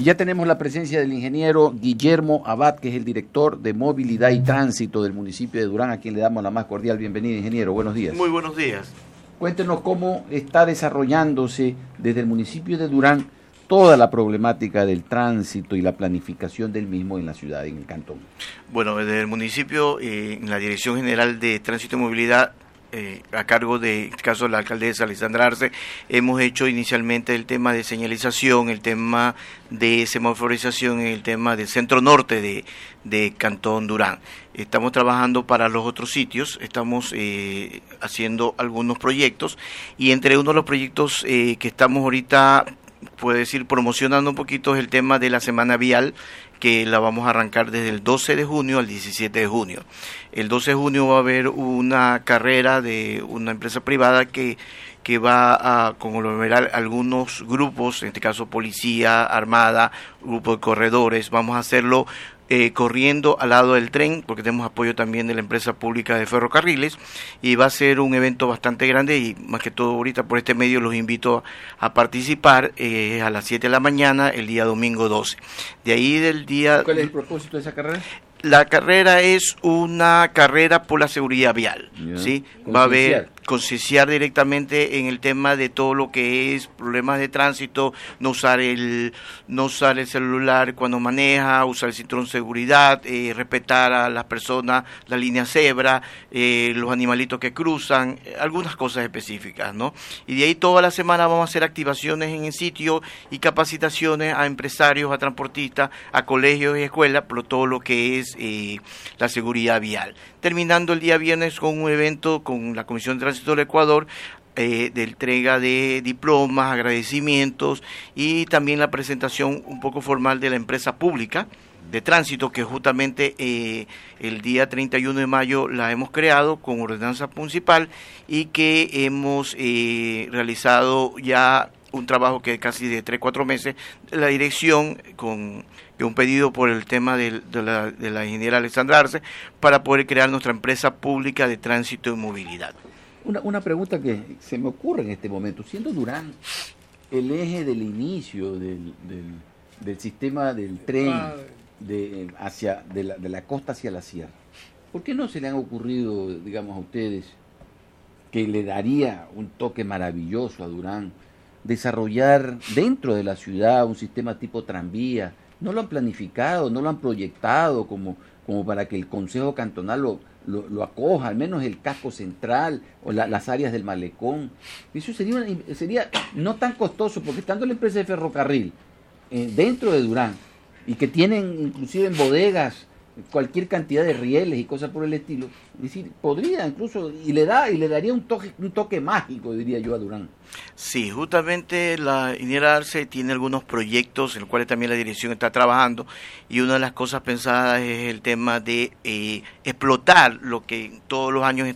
Y ya tenemos la presencia del ingeniero Guillermo Abad, que es el director de movilidad y tránsito del municipio de Durán, a quien le damos la más cordial bienvenida, ingeniero. Buenos días. Muy buenos días. Cuéntenos cómo está desarrollándose desde el municipio de Durán toda la problemática del tránsito y la planificación del mismo en la ciudad, en el cantón. Bueno, desde el municipio, eh, en la Dirección General de Tránsito y Movilidad, eh, a cargo de, en este caso, la alcaldesa Alessandra Arce, hemos hecho inicialmente el tema de señalización, el tema de semaforización, el tema del centro norte de, de Cantón Durán. Estamos trabajando para los otros sitios, estamos eh, haciendo algunos proyectos y entre uno de los proyectos eh, que estamos ahorita, puede decir, promocionando un poquito el tema de la semana vial que la vamos a arrancar desde el 12 de junio al 17 de junio. El 12 de junio va a haber una carrera de una empresa privada que, que va a conglomerar algunos grupos, en este caso policía, armada, grupo de corredores. Vamos a hacerlo eh, corriendo al lado del tren, porque tenemos apoyo también de la empresa pública de ferrocarriles, y va a ser un evento bastante grande y más que todo ahorita por este medio los invito a participar eh, a las 7 de la mañana el día domingo 12. De ahí del día... ¿Cuál es el propósito de esa carrera? La carrera es una carrera por la seguridad vial, ¿sí? Va a haber concienciar directamente en el tema de todo lo que es problemas de tránsito, no usar el no usar el celular cuando maneja, usar el cinturón de seguridad, eh, respetar a las personas, la línea cebra, eh, los animalitos que cruzan, eh, algunas cosas específicas, ¿no? Y de ahí toda la semana vamos a hacer activaciones en el sitio y capacitaciones a empresarios, a transportistas, a colegios y escuelas, por todo lo que es la seguridad vial. Terminando el día viernes con un evento con la Comisión de Tránsito del Ecuador eh, de entrega de diplomas, agradecimientos y también la presentación un poco formal de la empresa pública de tránsito que justamente eh, el día 31 de mayo la hemos creado con ordenanza municipal y que hemos eh, realizado ya un trabajo que casi de 3, 4 meses, la dirección con un pedido por el tema de, la, de la ingeniera Alexandra Arce para poder crear nuestra empresa pública de tránsito y movilidad. Una, una pregunta que se me ocurre en este momento, siendo Durán el eje del inicio del, del, sistema del tren de, hacia, de la, de, la, costa hacia la sierra, ¿por qué no se le han ocurrido, digamos, a ustedes que le daría un toque maravilloso a Durán desarrollar dentro de la ciudad un sistema tipo tranvía? ¿No lo han planificado, no lo han proyectado como, como para que el Consejo Cantonal lo, lo, acoja, al menos el casco central o las áreas del malecón. Eso sería, sería no tan costoso, porque estando la empresa de ferrocarril eh, dentro de Durán y que tienen inclusive en bodegas cualquier cantidad de rieles y cosas por el estilo, es podría incluso, y le da, y le daría un toque, un toque mágico, diría yo, a Durán. Sí, justamente la ingeniera Arce tiene algunos proyectos en los cuales también la dirección está trabajando y una de las cosas pensadas es el tema de eh, explotar lo que todos los años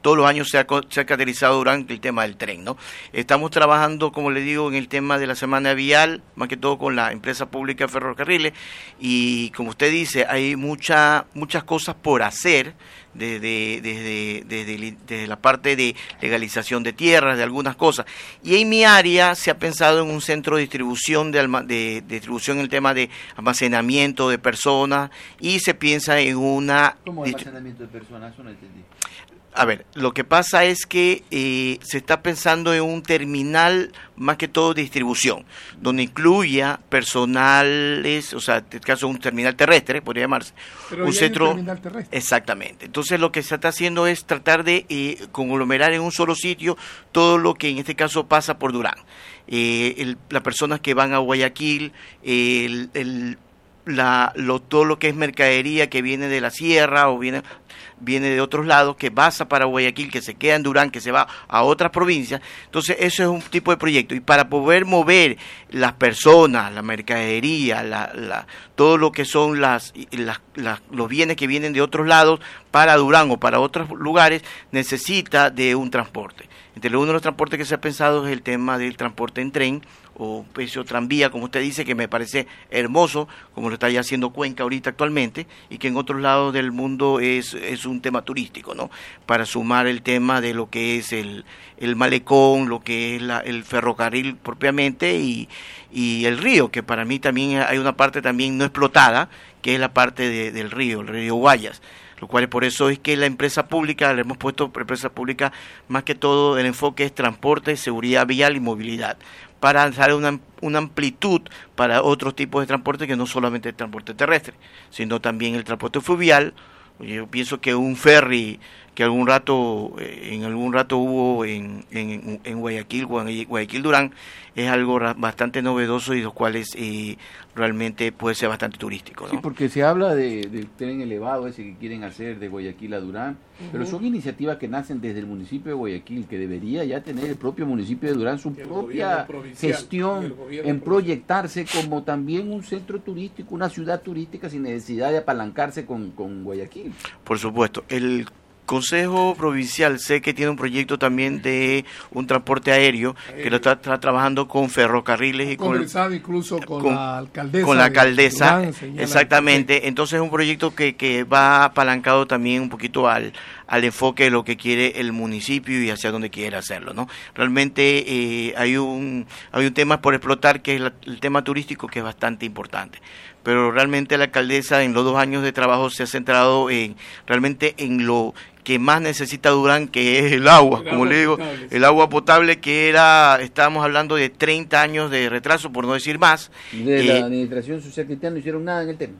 todos los años se ha, se ha caracterizado durante el tema del tren, ¿no? Estamos trabajando, como le digo, en el tema de la semana vial, más que todo con la empresa pública de ferrocarriles y como usted dice, hay mucha, muchas cosas por hacer desde, desde, desde, la parte de legalización de tierras, de algunas cosas. Y en mi área se ha pensado en un centro de distribución, de, de, distribución en el tema de almacenamiento de personas y se piensa en una... ¿Cómo almacenamiento de personas? Eso no entendí. A ver, lo que pasa es que eh, se está pensando en un terminal más que todo de distribución, donde incluya personales, o sea, en este caso un terminal terrestre, podría llamarse. un centro. terminal terrestre. Exactamente. Entonces lo que se está haciendo es tratar de eh, conglomerar en un solo sitio todo lo que en este caso pasa por Durán. Eh, las personas que van a Guayaquil, el, la, lo, todo lo que es mercadería que viene de la sierra o viene viene de otros lados, que pasa para Guayaquil, que se queda en Durán, que se va a otras provincias. Entonces, eso es un tipo de proyecto. Y para poder mover las personas, la mercadería, la, la, todo lo que son las, las, los bienes que vienen de otros lados para Durán o para otros lugares, necesita de un transporte. Entre uno de los transportes que se ha pensado es el tema del transporte en tren o precio tranvía, como usted dice, que me parece hermoso, como lo está ya haciendo Cuenca ahorita actualmente, y que en otros lados del mundo es, es un tema turístico, ¿no? Para sumar el tema de lo que es el, el malecón, lo que es la, el ferrocarril propiamente y, y el río, que para mí también hay una parte también no explotada, que es la parte del río, el río Guayas lo cual por eso es que la empresa pública, le hemos puesto empresa pública, más que todo el enfoque es transporte, seguridad vial y movilidad, para dar una, una amplitud para otros tipos de transporte que no solamente el transporte terrestre, sino también el transporte fluvial. Yo pienso que un ferry que algún rato, eh, en algún rato hubo en, en, en Guayaquil, Guayaquil Durán, es algo bastante novedoso y los cuales eh, realmente puede ser bastante turístico. Sí, porque se habla de, del tren elevado ese que quieren hacer de Guayaquil a Durán, pero son iniciativas que nacen desde el municipio de Guayaquil, que debería ya tener el propio municipio de Durán su propia gestión en proyectarse como también un centro turístico, una ciudad turística sin necesidad de apalancarse con, con Guayaquil. Por supuesto, el Consejo Provincial sé que tiene un proyecto también de un transporte aéreo que lo está, trabajando con ferrocarriles y con incluso con, la alcaldesa. Con la alcaldesa, exactamente. Entonces es un proyecto que, que va apalancado también un poquito al, al enfoque de lo que quiere el municipio y hacia dónde quiere hacerlo, ¿no? Realmente eh, hay un hay un tema por explotar que es el tema turístico que es bastante importante pero realmente la alcaldesa en los dos años de trabajo se ha centrado en realmente en lo que más necesita Durán, que es el agua, como le digo, el agua potable que era, estábamos hablando de 30 años de retraso, por no decir más. ¿De la eh, administración social cristiana no hicieron nada en el tema?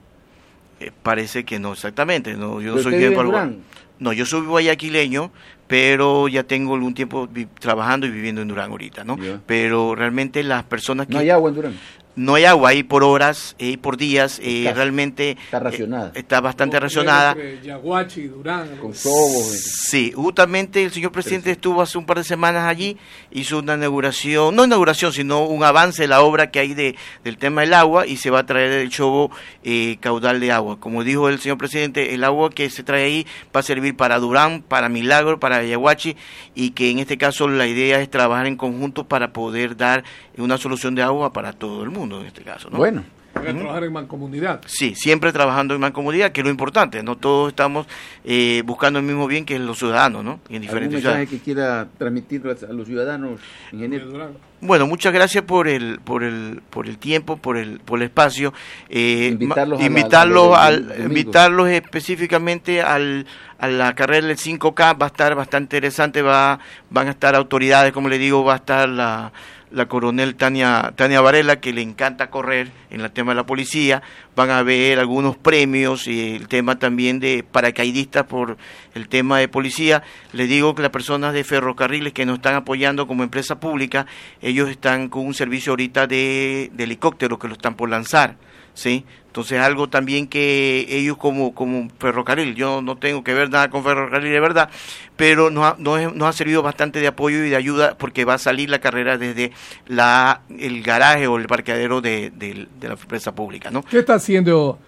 Eh, parece que no, exactamente. No, yo no soy de Durán? No, yo soy guayaquileño, pero ya tengo algún tiempo trabajando y viviendo en Durán ahorita, ¿no? Pero realmente las personas que... No hay agua en Durán no hay agua ahí por horas y por días, eh, realmente está racionada. está bastante racionada. Yaguachi, Durán, con Sobos. Sí, justamente el señor presidente estuvo hace un par de semanas allí, hizo una inauguración, no inauguración, sino un avance de la obra que hay de, del tema del agua y se va a traer el Chobo eh, caudal de agua. Como dijo el señor presidente, el agua que se trae ahí va a servir para Durán, para Milagro, para Yaguachi y que en este caso la idea es trabajar en conjunto para poder dar una solución de agua para todo el mundo en este caso. ¿no? Bueno. trabajar en mancomunidad. Sí, siempre trabajando en mancomunidad, que es lo importante. No todos estamos eh, buscando el mismo bien que los ciudadanos, ¿no? en diferentes ¿Algún mensaje que quiera transmitir a los ciudadanos, ingeniero? Bueno, muchas gracias por el por el por el tiempo, por el por el espacio. Eh, invitarlos, invitarlos, al, invitarlos específicamente al, a la carrera del 5K va a estar bastante interesante. Va van a estar autoridades, como le digo, va a estar la la coronel Tania, Tania Varela, que le encanta correr en el tema de la policía. Van a ver algunos premios y el tema también de paracaidistas por el tema de policía. Les digo que las personas de ferrocarriles que nos están apoyando como empresa pública, ellos están con un servicio ahorita de, de helicóptero que lo están por lanzar. ¿sí? Entonces algo también que ellos como, como ferrocarril, yo no tengo que ver nada con ferrocarril de verdad, pero nos ha, nos, ha servido bastante de apoyo y de ayuda porque va a salir la carrera desde la, el garaje o el parqueadero de, de la empresa pública. ¿no? ¿Qué está haciendo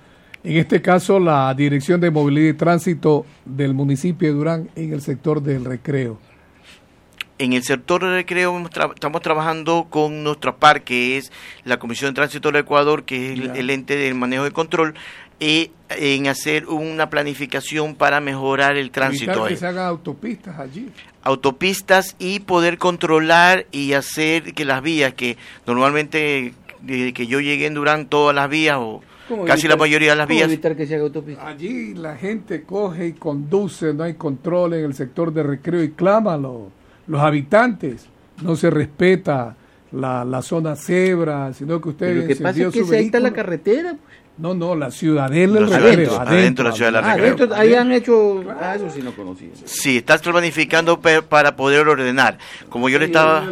en este caso la Dirección de Movilidad y Tránsito del municipio de Durán en el sector del recreo? En el sector de recreo estamos trabajando con nuestra par, que es la Comisión de Tránsito del Ecuador, que es el, ente del manejo de control, y en hacer una planificación para mejorar el tránsito. que se hagan autopistas allí. Autopistas y poder controlar y hacer que las vías, que normalmente desde que yo llegué en Durán, todas las vías o casi la mayoría de las vías. evitar que se haga autopista? Allí la gente coge y conduce, no hay control en el sector de recreo y clámalo los habitantes, no se respeta la, la zona cebra, sino que ustedes... Lo que pasa es que se ahí está la carretera. Pues. No, no, la ciudadela del adentro, adentro, la ciudad de la adentro, ahí han hecho, ah, eso sí no conocía. Sí, estás planificando para poder ordenar. Como yo le estaba,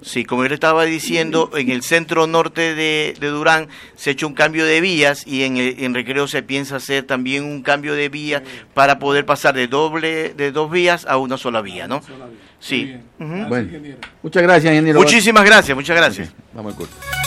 sí, como yo le estaba diciendo, en el centro norte de, de Durán se ha hecho un cambio de vías y en, en Recreo se piensa hacer también un cambio de vías para poder pasar de doble, de dos vías a una sola vía, ¿no? Sí. Bueno, muchas gracias, ingeniero. Muchísimas gracias, muchas gracias. Vamos al corte.